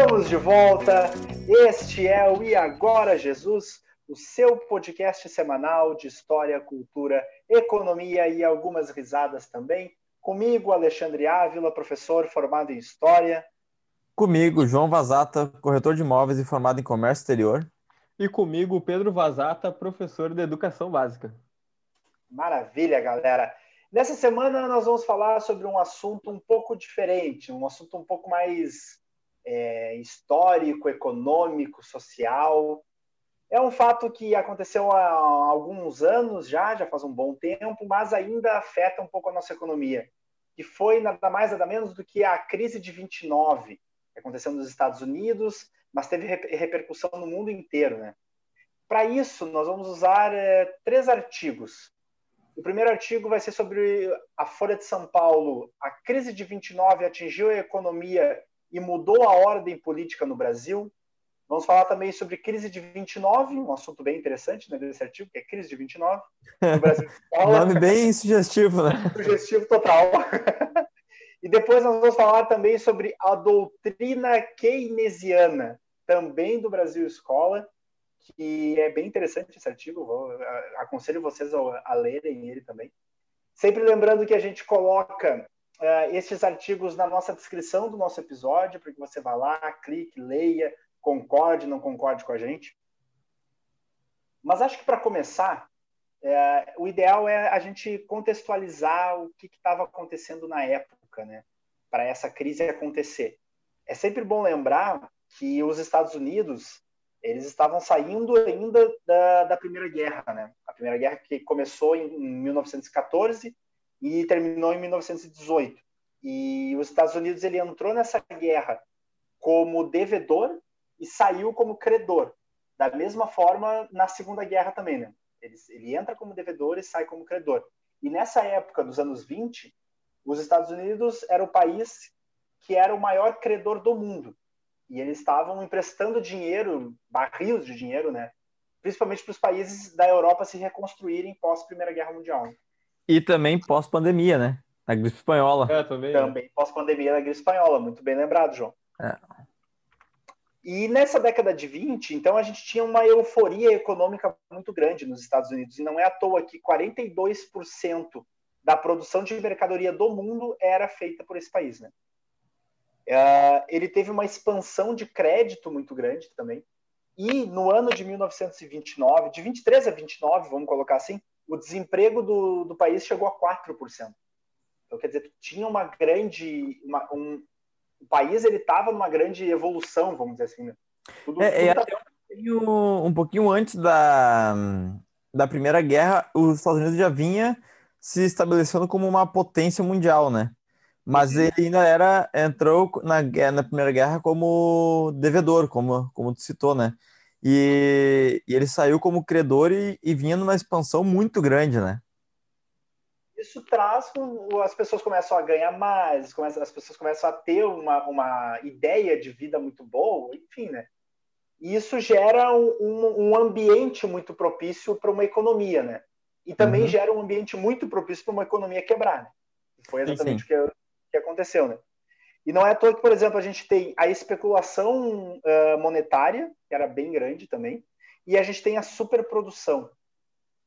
Estamos de volta. Este é o E Agora Jesus, o seu podcast semanal de história, cultura, economia e algumas risadas também. Comigo, Alexandre Ávila, professor formado em História. Comigo, João Vazata, corretor de imóveis e formado em Comércio Exterior. E comigo, Pedro Vazata, professor de Educação Básica. Maravilha, galera. Nessa semana nós vamos falar sobre um assunto um pouco diferente, um assunto um pouco mais é, histórico, econômico, social. É um fato que aconteceu há alguns anos já, já faz um bom tempo, mas ainda afeta um pouco a nossa economia, que foi nada mais nada menos do que a crise de 29, que aconteceu nos Estados Unidos, mas teve repercussão no mundo inteiro, né? Para isso, nós vamos usar é, três artigos o primeiro artigo vai ser sobre a Folha de São Paulo. A crise de 29 atingiu a economia e mudou a ordem política no Brasil. Vamos falar também sobre crise de 29, um assunto bem interessante né, desse artigo, que é crise de 29. No Brasil, Nome bem sugestivo, né? Sugestivo total. e depois nós vamos falar também sobre a doutrina keynesiana, também do Brasil Escola, que é bem interessante esse artigo, vou, aconselho vocês a, a, lerem ele também. Sempre lembrando que a gente coloca uh, esses artigos na nossa descrição do nosso episódio, para que você vá lá, clique, leia, concorde, não concorde com a gente. Mas acho que para começar, é, o ideal é a gente contextualizar o que estava acontecendo na época, né, para essa crise acontecer. É sempre bom lembrar que os Estados Unidos eles estavam saindo ainda da, da Primeira Guerra, né? A Primeira Guerra que começou em, em 1914 e terminou em 1918. E os Estados Unidos ele entrou nessa guerra como devedor e saiu como credor. Da mesma forma na Segunda Guerra também, né? Ele, ele entra como devedor e sai como credor. E nessa época, dos anos 20, os Estados Unidos era o país que era o maior credor do mundo. E eles estavam emprestando dinheiro, barris de dinheiro, né? Principalmente para os países da Europa se reconstruírem pós Primeira Guerra Mundial. E também pós pandemia, né? A gripe espanhola. É, também. Também pós pandemia da gripe espanhola, muito bem lembrado, João. É. E nessa década de 20, então a gente tinha uma euforia econômica muito grande nos Estados Unidos. E não é à toa que 42% da produção de mercadoria do mundo era feita por esse país, né? Uh, ele teve uma expansão de crédito muito grande também. E no ano de 1929, de 23 a 29, vamos colocar assim, o desemprego do, do país chegou a 4%. Então, quer dizer, tinha uma grande. Uma, um, o país ele estava numa grande evolução, vamos dizer assim. Né? Tudo, é, tudo é, tá... um, pouquinho, um pouquinho antes da, da Primeira Guerra, os Estados Unidos já vinha se estabelecendo como uma potência mundial, né? Mas ele ainda era, entrou na, na Primeira Guerra como devedor, como, como tu citou, né? E, e ele saiu como credor e, e, vinha numa expansão muito grande, né? Isso traz, as pessoas começam a ganhar mais, as pessoas começam a ter uma, uma ideia de vida muito boa, enfim, né? E isso gera um, um ambiente muito propício para uma economia, né? E também uhum. gera um ambiente muito propício para uma economia quebrar, né? Foi exatamente sim, sim. o que eu, que aconteceu, né? E não é à toa que, por exemplo, a gente tem a especulação uh, monetária, que era bem grande também, e a gente tem a superprodução.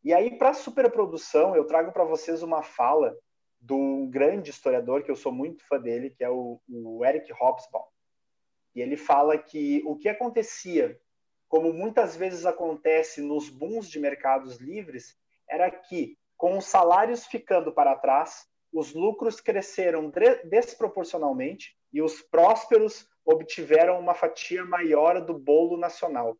E aí, para a superprodução, eu trago para vocês uma fala do grande historiador, que eu sou muito fã dele, que é o, o Eric Hobsbawm. E ele fala que o que acontecia, como muitas vezes acontece nos booms de mercados livres, era que, com os salários ficando para trás, os lucros cresceram desproporcionalmente e os prósperos obtiveram uma fatia maior do bolo nacional.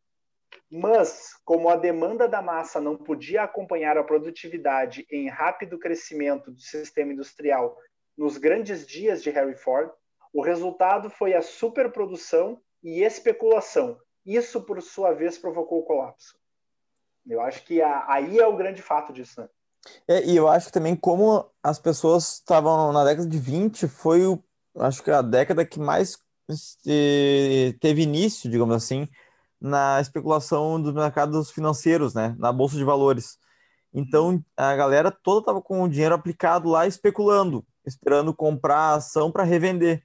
Mas, como a demanda da massa não podia acompanhar a produtividade em rápido crescimento do sistema industrial nos grandes dias de Harry Ford, o resultado foi a superprodução e especulação. Isso, por sua vez, provocou o colapso. Eu acho que aí é o grande fato disso, né? É, e eu acho que também como as pessoas estavam na década de 20, foi o, acho que a década que mais teve início, digamos assim, na especulação dos mercados financeiros, né, na bolsa de valores. Então a galera toda estava com o dinheiro aplicado lá especulando, esperando comprar ação para revender.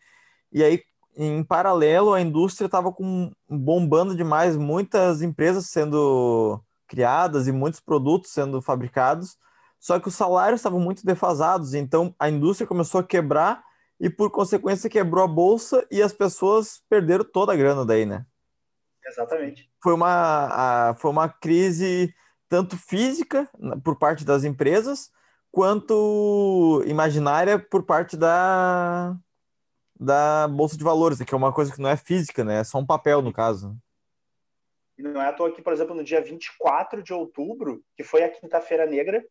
E aí em paralelo, a indústria estava bombando demais, muitas empresas sendo criadas e muitos produtos sendo fabricados, só que os salários estavam muito defasados, então a indústria começou a quebrar e, por consequência, quebrou a bolsa e as pessoas perderam toda a grana daí, né? Exatamente. Foi uma, a, foi uma crise tanto física por parte das empresas, quanto imaginária por parte da, da Bolsa de Valores, que é uma coisa que não é física, né? É só um papel, no caso. Não é à toa que, por exemplo, no dia 24 de outubro, que foi a quinta-feira negra,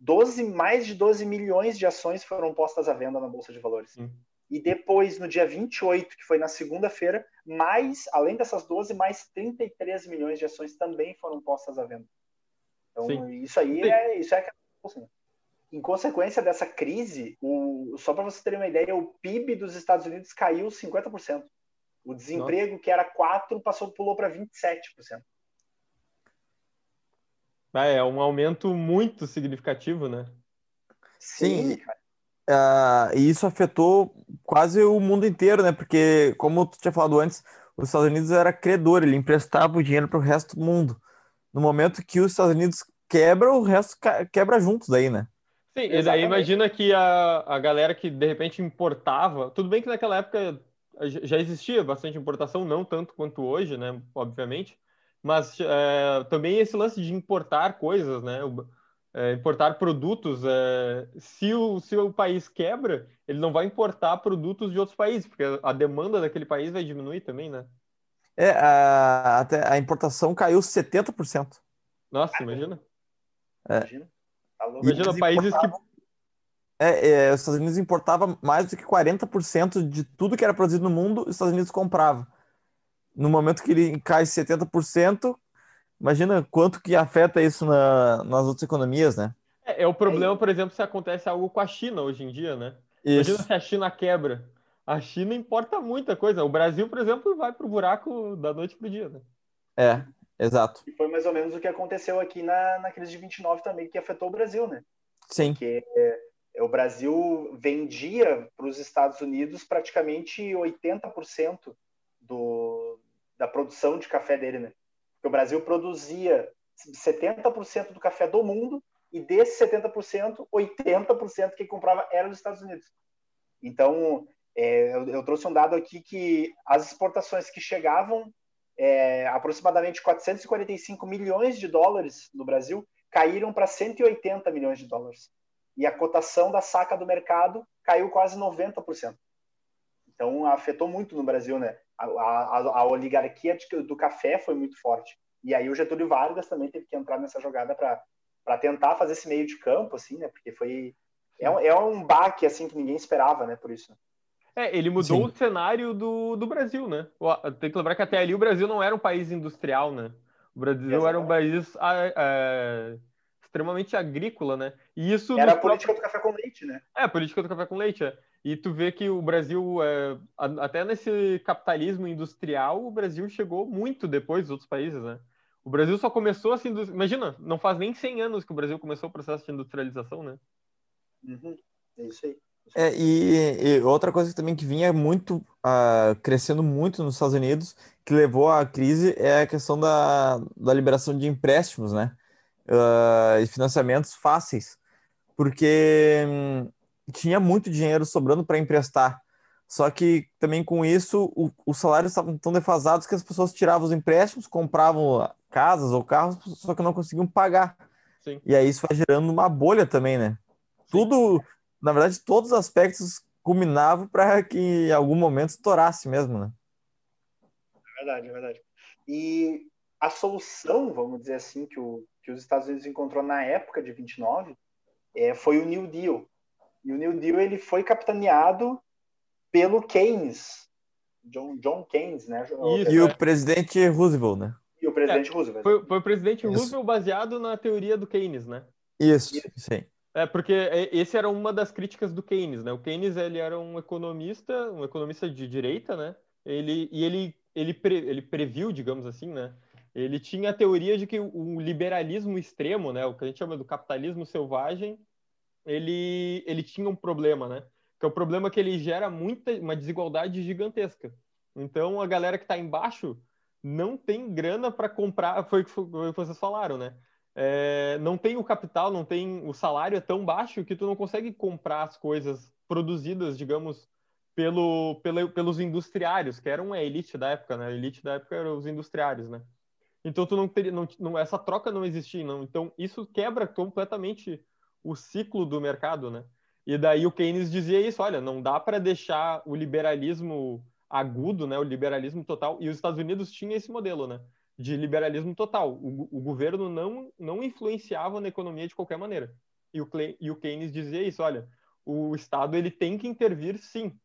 12, mais de 12 milhões de ações foram postas à venda na Bolsa de Valores. Sim. E depois, no dia 28, que foi na segunda-feira, mais, além dessas 12, mais 33 milhões de ações também foram postas à venda. Então, Sim. isso aí Sim. é isso é assim, em consequência dessa crise, o, só para você ter uma ideia, o PIB dos Estados Unidos caiu 50%. O desemprego, Nossa. que era 4%, passou, pulou para 27%. Ah, é um aumento muito significativo, né? Sim. Sim. Uh, e isso afetou quase o mundo inteiro, né? Porque, como tu tinha falado antes, os Estados Unidos era credor, ele emprestava o dinheiro para o resto do mundo. No momento que os Estados Unidos quebra, o resto quebra juntos daí, né? Sim, Exatamente. e daí imagina que a, a galera que de repente importava, tudo bem que naquela época já existia bastante importação, não tanto quanto hoje, né? Obviamente, mas é, também esse lance de importar coisas, né? É, importar produtos, é, se, o, se o país quebra, ele não vai importar produtos de outros países, porque a demanda daquele país vai diminuir também, né? É, a, até a importação caiu 70%. Nossa, imagina. É. Imagina. Imagina países que. É, é, os Estados Unidos importava mais do que 40% de tudo que era produzido no mundo, os Estados Unidos comprava no momento que ele cai 70%, imagina quanto que afeta isso na, nas outras economias, né? É, é, o problema, por exemplo, se acontece algo com a China hoje em dia, né? Isso. Imagina se a China quebra. A China importa muita coisa. O Brasil, por exemplo, vai para o buraco da noite para o dia, né? É, exato. E foi mais ou menos o que aconteceu aqui na, na crise de 29 também, que afetou o Brasil, né? Sim. Porque é, o Brasil vendia para os Estados Unidos praticamente 80% do, da produção de café dele, né? Porque o Brasil produzia 70% do café do mundo e desses 70%, 80% que comprava era dos Estados Unidos. Então, é, eu, eu, trouxe um dado aqui que as exportações que chegavam é, aproximadamente 445 milhões de dólares no Brasil caíram para 180 milhões de dólares. E a cotação da saca do mercado caiu quase 90%. Então, afetou muito no Brasil, né? A, a, a oligarquia de, do café foi muito forte. E aí o Getúlio Vargas também teve que entrar nessa jogada para tentar fazer esse meio de campo, assim, né? Porque foi... É um, é um baque, assim, que ninguém esperava, né? Por isso. É, ele mudou Sim. o cenário do, do Brasil, né? Tem que lembrar que até ali o Brasil não era um país industrial, né? O Brasil Exatamente. era um país é, extremamente agrícola, né? E isso era a política próprios... do café com leite, né? É, a política do café com leite, é. E tu vê que o Brasil, é, até nesse capitalismo industrial, o Brasil chegou muito depois dos outros países, né? O Brasil só começou assim, imagina, não faz nem 100 anos que o Brasil começou o processo de industrialização, né? Uhum. É isso aí. É, e, e, outra coisa também que vinha muito uh, crescendo muito nos Estados Unidos, que levou à crise, é a questão da, da liberação de empréstimos, né? Uh, e financiamentos fáceis, porque hum, tinha muito dinheiro sobrando para emprestar. Só que também com isso, o, os salários estavam tão defasados que as pessoas tiravam os empréstimos, compravam casas ou carros, só que não conseguiam pagar. Sim. E aí isso vai gerando uma bolha também, né? Sim. Tudo, na verdade, todos os aspectos culminavam para que em algum momento estourasse mesmo, né? É verdade, é verdade. E a solução, vamos dizer assim, que, o, que os Estados Unidos encontrou na época de 29 é, foi o New Deal, e o New Deal ele foi capitaneado pelo Keynes, John, John Keynes, né? Isso, e o presidente Roosevelt, né? E o presidente é, Roosevelt. Foi, foi, o presidente Isso. Roosevelt baseado na teoria do Keynes, né? Isso, Isso. sim. É, porque esse era uma das críticas do Keynes, né? O Keynes, ele era um economista, um economista de direita, né? Ele, e ele, ele, pre, ele previu, digamos assim, né? Ele tinha a teoria de que o liberalismo extremo, né? O que a gente chama do capitalismo selvagem, ele, ele tinha um problema, né? que é o problema que ele gera muita uma desigualdade gigantesca. Então a galera que está embaixo não tem grana para comprar, foi o que vocês falaram, né? É, não tem o capital, não tem o salário é tão baixo que tu não consegue comprar as coisas produzidas, digamos, pelo, pelo, pelos industriários, que eram a elite da época, né? A elite da época eram os industriários, né? Então tu não teria, não, não, essa troca não existia, não. Então isso quebra completamente o ciclo do mercado, né? E daí o Keynes dizia isso, olha, não dá para deixar o liberalismo agudo, né, o liberalismo total, e os Estados Unidos tinham esse modelo, né, de liberalismo total. O, o governo não, não influenciava na economia de qualquer maneira. E o, e o Keynes dizia isso, olha, o Estado ele tem que intervir sim,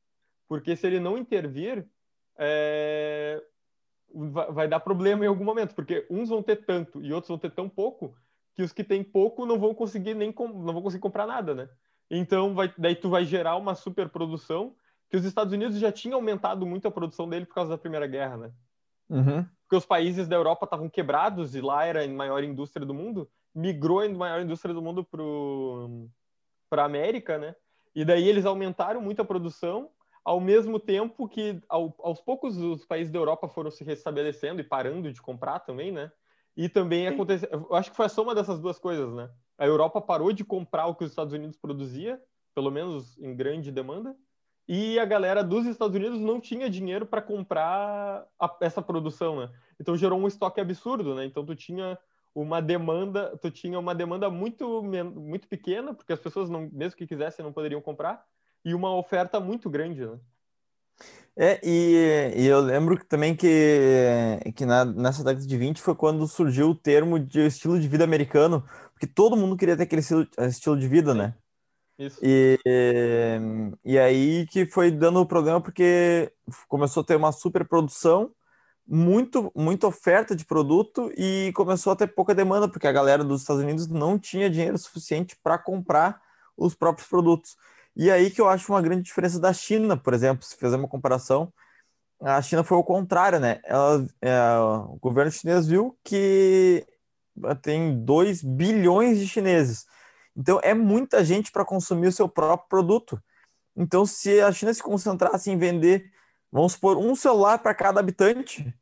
porque se ele não intervir, é, vai, dar problema em algum momento, porque uns vão ter tanto e outros vão ter tão pouco que os que têm pouco não vão conseguir nem não vão conseguir comprar nada, né? Então vai, daí tu vai gerar uma superprodução que os Estados Unidos já tinham aumentado muito a produção dele por causa da Primeira Guerra, né? Uhum. Porque os países da Europa estavam quebrados e lá era a maior indústria do mundo, migrou a maior indústria do mundo para a América, né? E daí eles aumentaram muito a produção, ao mesmo tempo que ao, aos poucos os países da Europa foram se restabelecendo e parando de comprar também, né? E também aconteceu, eu acho que foi a soma dessas duas coisas, né? A Europa parou de comprar o que os Estados Unidos produzia, pelo menos em grande demanda, e a galera dos Estados Unidos não tinha dinheiro para comprar a, essa produção, né? Então gerou um estoque absurdo, né? Então tu tinha uma demanda, tu tinha uma demanda muito muito pequena, porque as pessoas não, mesmo que quisessem, não poderiam comprar, e uma oferta muito grande, né? É, e, e eu lembro também que, que na, nessa década de 20 foi quando surgiu o termo de estilo de vida americano, porque todo mundo queria ter aquele estilo, estilo de vida, né? Isso. E, e aí que foi dando problema porque começou a ter uma superprodução, muito, muita oferta de produto e começou a ter pouca demanda, porque a galera dos Estados Unidos não tinha dinheiro suficiente para comprar os próprios produtos. E aí que eu acho uma grande diferença da China, por exemplo, se fizer uma comparação, a China foi o contrário, né? Ela, é, o governo chinês viu que tem 2 bilhões de chineses então, é muita gente para consumir o seu próprio produto. Então, se a China se concentrasse em vender, vamos supor, um celular para cada habitante,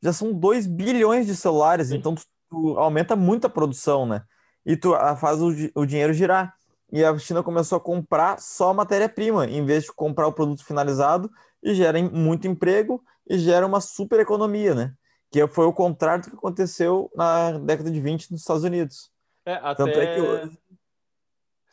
já são 2 bilhões de celulares. Então, tu, tu, aumenta muito a produção, né? E tu ah, faz o, o dinheiro girar. E a China começou a comprar só matéria-prima, em vez de comprar o produto finalizado, e gera muito emprego e gera uma super economia, né? Que foi o contrário do que aconteceu na década de 20 nos Estados Unidos. É, até... Tanto é que hoje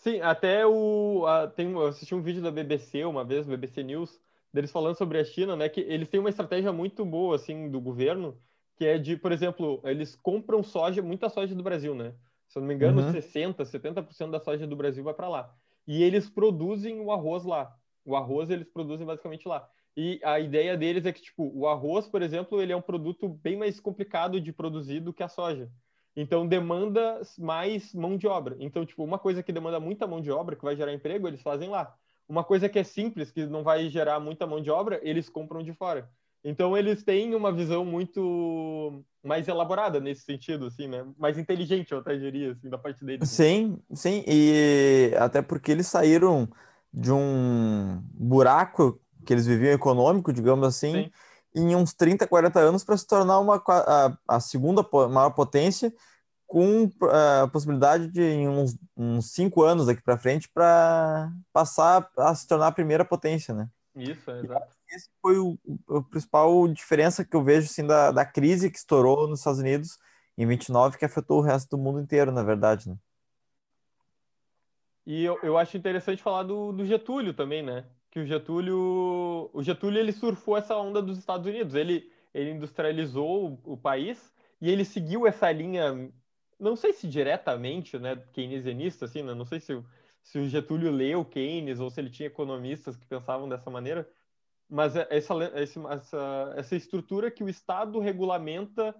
Sim, até o. A, tem, eu assisti um vídeo da BBC uma vez, BBC News, deles falando sobre a China, né? Que eles têm uma estratégia muito boa, assim, do governo, que é de, por exemplo, eles compram soja, muita soja do Brasil, né? Se eu não me engano, uhum. 60%, 70% da soja do Brasil vai para lá. E eles produzem o arroz lá. O arroz eles produzem basicamente lá. E a ideia deles é que, tipo, o arroz, por exemplo, ele é um produto bem mais complicado de produzir do que a soja. Então demanda mais mão de obra. Então, tipo, uma coisa que demanda muita mão de obra, que vai gerar emprego, eles fazem lá. Uma coisa que é simples, que não vai gerar muita mão de obra, eles compram de fora. Então eles têm uma visão muito mais elaborada nesse sentido, assim, né? Mais inteligente, eu até diria, assim, da parte deles. Sim, sim, e até porque eles saíram de um buraco que eles viviam econômico, digamos assim, sim em uns 30, 40 anos para se tornar uma, a, a, segunda maior potência, com a possibilidade de, em uns, uns cinco anos daqui para frente, para passar a se tornar a primeira potência, né? Isso, é exato. Esse foi o, o, principal diferença que eu vejo assim, da, da crise que estourou nos Estados Unidos em 29, que afetou o resto do mundo inteiro, na verdade, né? E eu, eu acho interessante falar do, do Getúlio também, né? que o Getúlio, o Getúlio ele surfou essa onda dos Estados Unidos. Ele, ele industrializou o, o país e ele seguiu essa linha, não sei se diretamente, né, keynesianista, assim, né? não sei se, se o Getúlio leu Keynes ou se ele tinha economistas que pensavam dessa maneira, mas é essa, essa, essa estrutura que o Estado regulamenta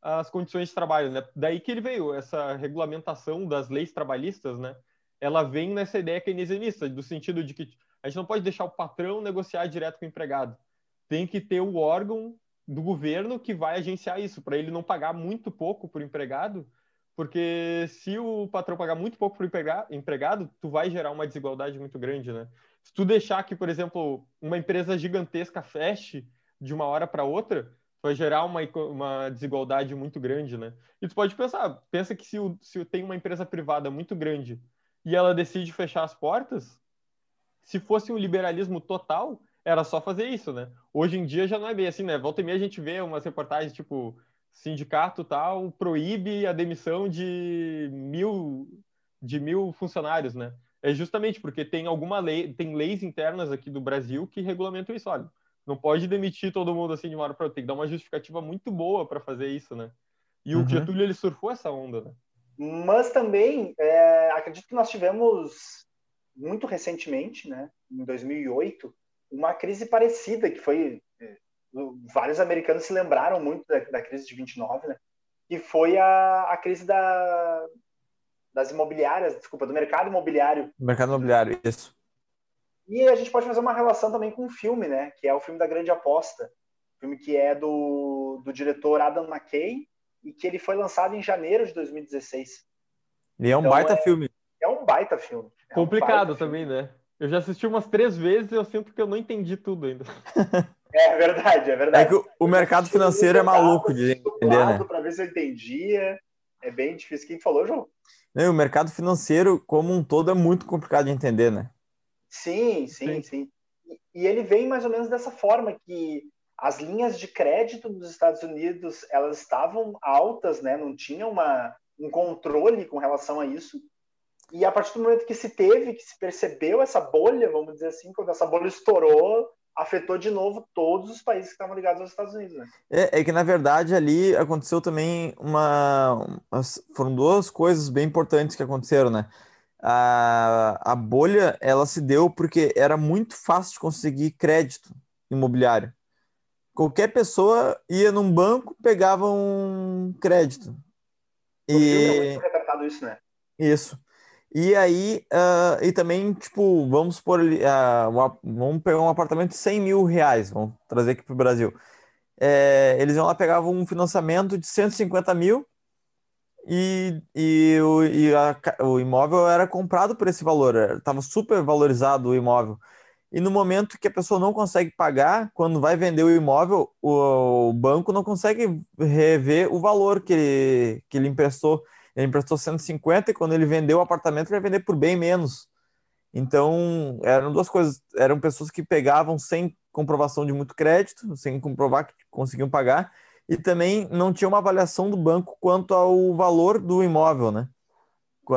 as condições de trabalho, né? Daí que ele veio, essa regulamentação das leis trabalhistas, né? Ela vem nessa ideia keynesianista, do sentido de que a gente não pode deixar o patrão negociar direto com o empregado. Tem que ter o órgão do governo que vai agenciar isso, para ele não pagar muito pouco por empregado, porque se o patrão pagar muito pouco por empregado, tu vai gerar uma desigualdade muito grande, né? Se tu deixar que, por exemplo, uma empresa gigantesca feche de uma hora para outra, vai gerar uma, uma desigualdade muito grande, né? E tu pode pensar, pensa que se, se tem uma empresa privada muito grande e ela decide fechar as portas, se fosse um liberalismo total, era só fazer isso, né? Hoje em dia já não é bem assim, né? Volta e meia a gente vê umas reportagens tipo sindicato tal proíbe a demissão de mil de mil funcionários, né? É justamente porque tem alguma lei, tem leis internas aqui do Brasil que regulamentam isso. Olha, não pode demitir todo mundo assim de uma hora para outra, tem que dar uma justificativa muito boa para fazer isso, né? E uhum. o Getúlio ele surfou essa onda, né? Mas também é, acredito que nós tivemos muito recentemente, né, em 2008, uma crise parecida que foi é, vários americanos se lembraram muito da, da crise de 29, né? Que foi a, a crise da, das imobiliárias, desculpa, do mercado imobiliário. Mercado imobiliário, isso. E a gente pode fazer uma relação também com um filme, né? Que é o filme da Grande Aposta. Filme que é do, do diretor Adam McKay e que ele foi lançado em janeiro de 2016. E é um então, baita é, filme. É um baita filme. É Complicado um baita também, filme. né? Eu já assisti umas três vezes e eu sinto que eu não entendi tudo ainda. É verdade, é verdade. É que o, mercado financeiro é maluco de entender, né? Para ver se eu entendia. É bem difícil. Quem falou, João? Não, o mercado financeiro, como um todo, é muito complicado de entender, né? Sim, sim, sim. sim. E, e ele vem mais ou menos dessa forma que as linhas de crédito dos Estados Unidos elas estavam altas, né? Não tinha uma, um controle com relação a isso. E a partir do momento que se teve, que se percebeu essa bolha, vamos dizer assim, quando essa bolha estourou, afetou de novo todos os países que estavam ligados aos Estados Unidos. Né? É, é, que, na verdade, ali aconteceu também uma. Foram duas coisas bem importantes que aconteceram, né? A, a bolha ela se deu porque era muito fácil de conseguir crédito imobiliário. Qualquer pessoa ia num banco, pegava um crédito. E... É isso, né? Isso. E aí, uh, e também, tipo, vamos por uh, uma, vamos pegar um apartamento de 100 mil reais, vamos trazer aqui para o Brasil. É, eles iam lá, pegavam um financiamento de 150 mil e, e, o, e a, o imóvel era comprado por esse valor, estava super valorizado o imóvel. E no momento que a pessoa não consegue pagar, quando vai vender o imóvel, o, o banco não consegue rever o valor que ele, que ele emprestou. Ele emprestou 150 e quando ele vendeu o apartamento, ele vai vender por bem menos. Então, eram duas coisas. Eram pessoas que pegavam sem comprovação de muito crédito, sem comprovar que conseguiam pagar, e também não tinha uma avaliação do banco quanto ao valor do imóvel, né?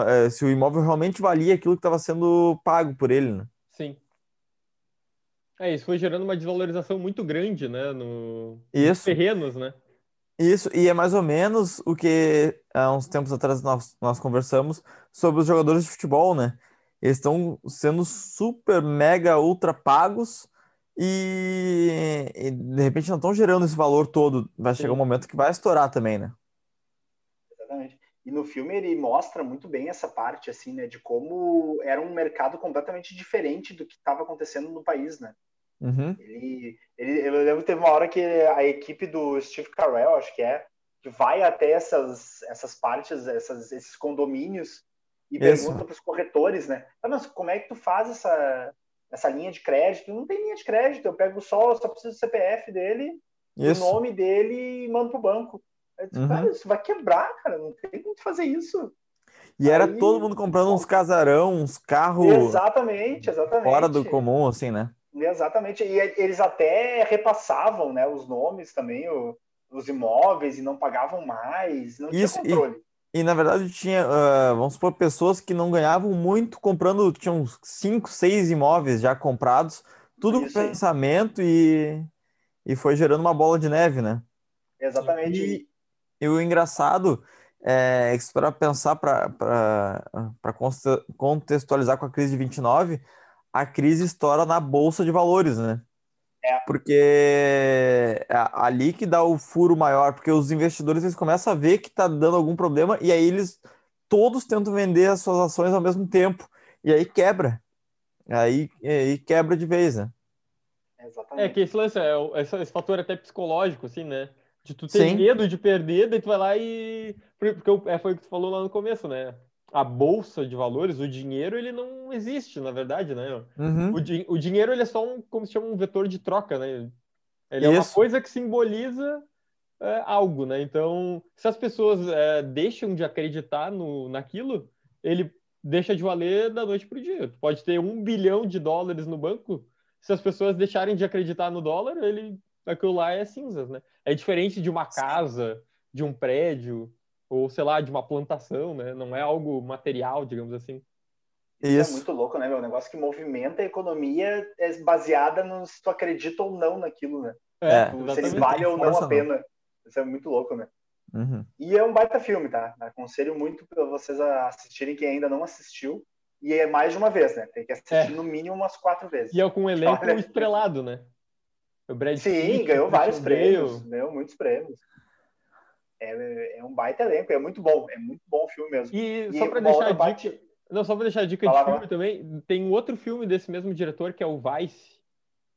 Eh, se o imóvel realmente valia aquilo que estava sendo pago por ele, né? Sim. É, isso foi gerando uma desvalorização muito grande, né? No... Isso. Nos terrenos, né? Isso, e é mais ou menos o que há uns tempos atrás nós, nós conversamos sobre os jogadores de futebol, né? Eles estão sendo super, mega, ultra pagos e, e de repente não estão gerando esse valor todo. Vai Sim. chegar um momento que vai estourar também, né? Exatamente. E no filme ele mostra muito bem essa parte, assim, né? De como era um mercado completamente diferente do que estava acontecendo no país, né? Uhum. Ele, ele, eu lembro que teve uma hora que a equipe do Steve Carell, acho que é, que vai até essas, essas partes, essas, esses condomínios e Isso. pergunta para os corretores, né? Ah, mas como é que tu faz essa, essa linha de crédito? Não tem linha de crédito, eu pego só, só preciso do CPF dele, Isso. o nome dele e mando pro banco. Uhum. Cara, isso vai quebrar, cara, não tem como fazer isso. E Aí... era todo mundo comprando uns casarão, uns carros. Exatamente, exatamente. Fora do comum, assim, né? Exatamente. E eles até repassavam né, os nomes também, o, os imóveis, e não pagavam mais, não Isso, tinha controle. E, e na verdade tinha, uh, vamos supor, pessoas que não ganhavam muito comprando, tinham cinco, seis imóveis já comprados, tudo com pensamento e, e foi gerando uma bola de neve, né? Exatamente. E, e o engraçado é que para pensar, para contextualizar com a crise de 29, a crise estoura na bolsa de valores, né? É. Porque é ali que dá o furo maior, porque os investidores eles começam a ver que está dando algum problema e aí eles todos tentam vender as suas ações ao mesmo tempo e aí quebra, aí, aí quebra de vez, né? Exatamente. É que esse lance, é, esse, esse fator até psicológico, assim, né? De tu ter Sim. medo de perder, daí tu vai lá e. Porque é, foi o que tu falou lá no começo, né? A bolsa de valores, o dinheiro, ele não existe, na verdade, né? Uhum. O, di o dinheiro, ele é só um, como se chama, um vetor de troca, né? Ele é uma Isso. coisa que simboliza é, algo, né? Então, se as pessoas é, deixam de acreditar no, naquilo, ele deixa de valer da noite para o dia. Tu pode ter um bilhão de dólares no banco, se as pessoas deixarem de acreditar no dólar, ele, aquilo lá é cinzas, né? É diferente de uma casa, de um prédio, ou sei lá, de uma plantação, né? Não é algo material, digamos assim. É Isso. muito louco, né, meu? O negócio que movimenta a economia é baseada no se tu acredita ou não naquilo, né? É, Tu- se eles valem ou não a pena. Isso é muito louco, né? Uhum. E é um baita filme, tá? Aconselho muito pra vocês a assistirem quem ainda não assistiu. E é mais de uma vez, né? Tem que assistir É. no mínimo umas quatro vezes. E é com um elenco Olha. estrelado, né? O Brad Sim, Pitt, ganhou o vários prêmios. Ganhou muitos prêmios. É, é um baita elenco, é muito bom. É muito bom o filme mesmo. E, E só para deixar a dica, parte- não só para deixar a dica lá, de filme também, tem um outro filme desse mesmo diretor que é o Vice,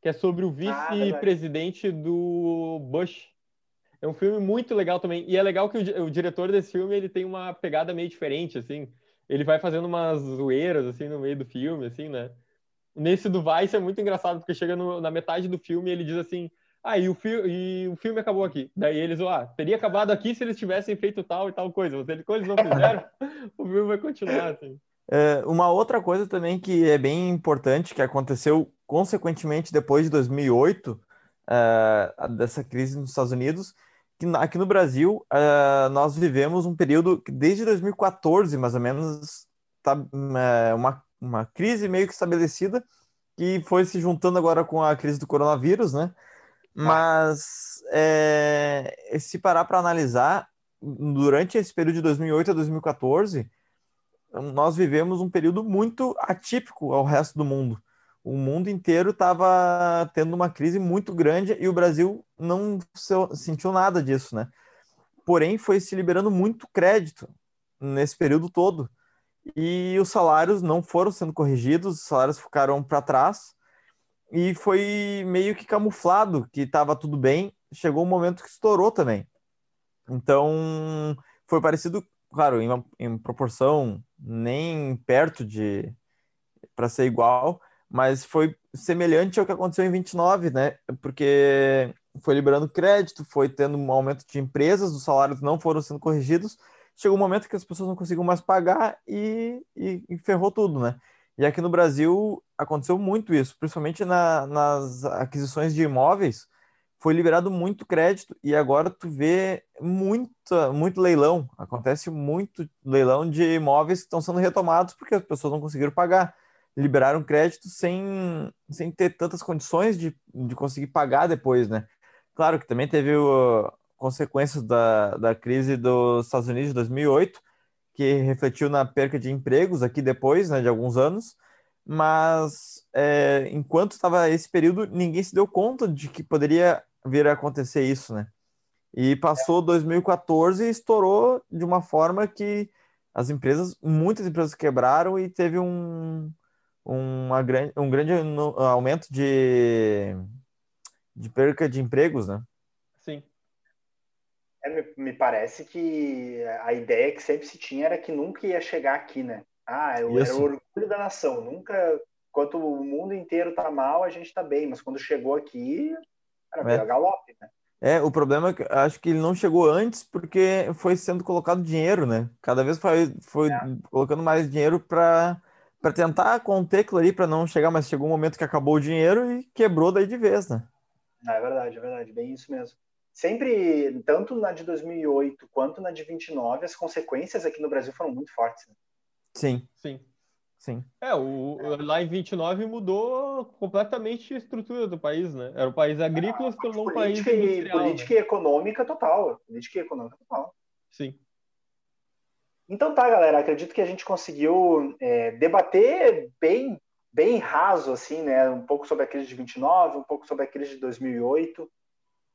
que é sobre o Ah, vice-presidente do Bush. É um filme muito legal também. E é legal que o, o diretor desse filme ele tem uma pegada meio diferente, assim. Ele vai fazendo umas zoeiras assim no meio do filme, assim, né? Nesse do Vice é muito engraçado porque chega no- na metade do filme e ele diz assim: "Ah, e o, fi e o filme acabou aqui". Daí eles, ah, teria acabado aqui se eles tivessem feito tal e tal coisa. Mas eles, eles não fizeram, o filme vai continuar assim. É, uma outra coisa também que é bem importante, que aconteceu consequentemente depois de 2008, é, a- dessa crise nos Estados Unidos, que aqui no Brasil é, nós vivemos um período que desde 2014, mais ou menos, tá, é, uma, uma crise meio que estabelecida, que foi se juntando agora com a crise do coronavírus, né? Mas é, se parar para analisar, durante esse período de 2008 a 2014, nós vivemos um período muito atípico ao resto do mundo. O mundo inteiro estava tendo uma crise muito grande e o Brasil não se- sentiu nada disso, né? Porém, foi se liberando muito crédito nesse período todo e os salários não foram sendo corrigidos, os salários ficaram para trás e foi meio que camuflado que estava tudo bem. Chegou um momento que estourou também. Então, foi parecido, claro, em, uma- em proporção nem perto de para ser igual, mas foi semelhante ao que aconteceu em 29, né? Porque foi liberando crédito, foi tendo um aumento de empresas, os salários não foram sendo corrigidos. Chegou um momento que as pessoas não conseguiam mais pagar e, e, e ferrou tudo, né? E aqui no Brasil aconteceu muito isso, principalmente na- nas aquisições de imóveis foi liberado muito crédito e agora tu vê muita, muito leilão. Acontece muito leilão de imóveis que estão sendo retomados porque as pessoas não conseguiram pagar. Liberaram crédito sem, sem ter tantas condições de, de conseguir pagar depois, né? Claro que também teve o, consequências da, da crise dos Estados Unidos de 2008, que refletiu na perca de empregos aqui depois, né, de alguns anos mas é, enquanto estava esse período, ninguém se deu conta de que poderia vir a acontecer isso, né? E passou 2014 e estourou de uma forma que as empresas, muitas empresas quebraram e teve um, uma grande, um grande aumento de, de perca de empregos, né? Sim. É, me, me parece que a ideia que sempre se tinha era que nunca ia chegar aqui, né? Ah, eu, era Isso. o orgulho da nação. Nunca, enquanto o mundo inteiro tá mal, a gente tá bem. Mas quando chegou aqui, era É. galope, né? É, o problema é que acho que ele não chegou antes porque foi sendo colocado dinheiro, né? Cada vez foi, foi É. colocando mais dinheiro para para tentar conter aquilo ali, para não chegar, mas chegou um momento que acabou o dinheiro e quebrou daí de vez, né? Ah, é verdade, é verdade. Bem isso mesmo. Sempre, tanto na de 2008 quanto na de 29, as consequências aqui no Brasil foram muito fortes. né? Sim, Sim. sim. É, o, lá em 29 mudou completamente a estrutura do país, né? Era um país agrícola, se tornou um país Política, e, industrial. política né? e econômica total. Política e econômica total. Sim. Então tá, galera. Acredito que a gente conseguiu é, debater bem, bem raso, assim, né? Um pouco sobre a crise de 29, um pouco sobre a crise de 2008.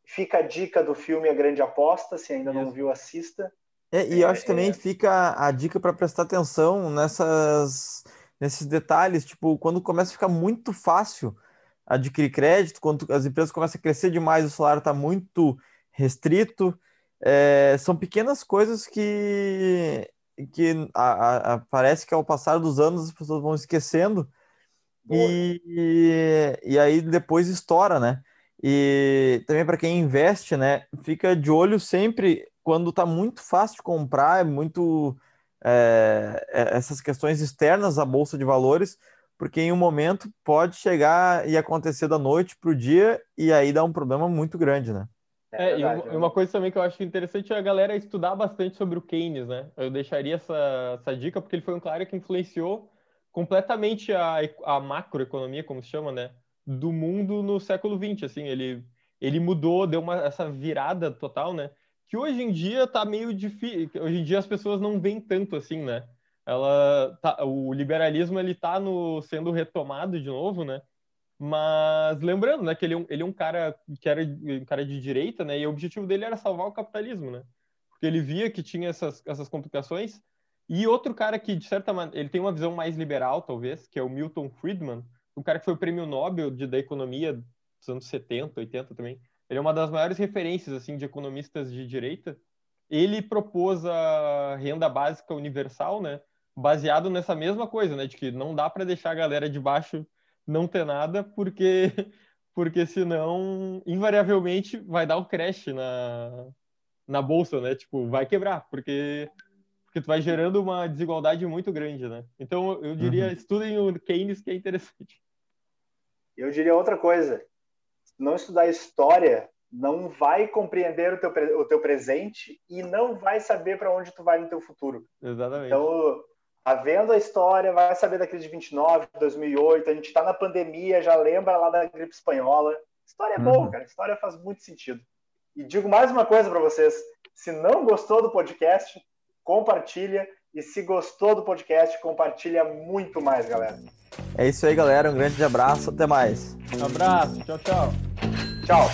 Fica a dica do filme A Grande Aposta. Se ainda não Isso. viu, assista. É, e eu É, acho que também é. fica a dica para prestar atenção nessas, nesses detalhes, tipo, quando começa a ficar muito fácil adquirir crédito, quando as empresas começam a crescer demais, o salário está muito restrito, é, são pequenas coisas que que a, a, parece que ao passar dos anos as pessoas vão esquecendo e, e, e aí depois estoura, né? E também para quem investe, né, fica de olho sempre quando está muito fácil de comprar, é muito é, essas questões externas à bolsa de valores, porque em um momento pode chegar e acontecer da noite para o dia e aí dá um problema muito grande, né? É, é verdade, e uma, coisa também que eu acho interessante é a galera estudar bastante sobre o Keynes, né? Eu deixaria essa, essa dica porque ele foi um cara que influenciou completamente a, a macroeconomia, como se chama, né? Do mundo no século XX, assim, ele, ele mudou, deu uma, essa virada total, né? Que hoje em dia tá meio difícil, hoje em dia as pessoas não veem tanto assim, né? Ela tá, o liberalismo ele tá no, sendo retomado de novo, né? Mas lembrando, né, que ele é ele é um cara que era um cara de direita, né? E o objetivo dele era salvar o capitalismo, né? Porque ele via que tinha essas, essas complicações. E outro cara que, de certa maneira, ele tem uma visão mais liberal, talvez, que é o Milton Friedman, um cara que foi o prêmio Nobel de, da economia dos anos 70, 80 também. Ele é uma das maiores referências, assim, de economistas de direita. Ele propôs a renda básica universal, né? Baseado nessa mesma coisa, né? De que não dá para deixar a galera de baixo não ter nada, porque porque senão invariavelmente vai dar o um crash na, na bolsa, né? Tipo, vai quebrar, porque porque tu vai gerando uma desigualdade muito grande, né? Então eu diria, uhum. estudem o Keynes que é interessante. Eu diria outra coisa. Não estudar história, não vai compreender o teu, o teu presente e não vai saber para onde tu vai no teu futuro. Exatamente. Então, Tá vendo a história, vai saber da crise de 29, 2008, a gente está na pandemia, já lembra lá da gripe espanhola. História é uhum. boa, cara. História faz muito sentido. E digo mais uma coisa para vocês: se não gostou do podcast, compartilha. E se gostou do podcast, compartilha muito mais, galera. É isso aí, galera. Um grande abraço. Até mais. Um abraço. Tchau, tchau. Tchau.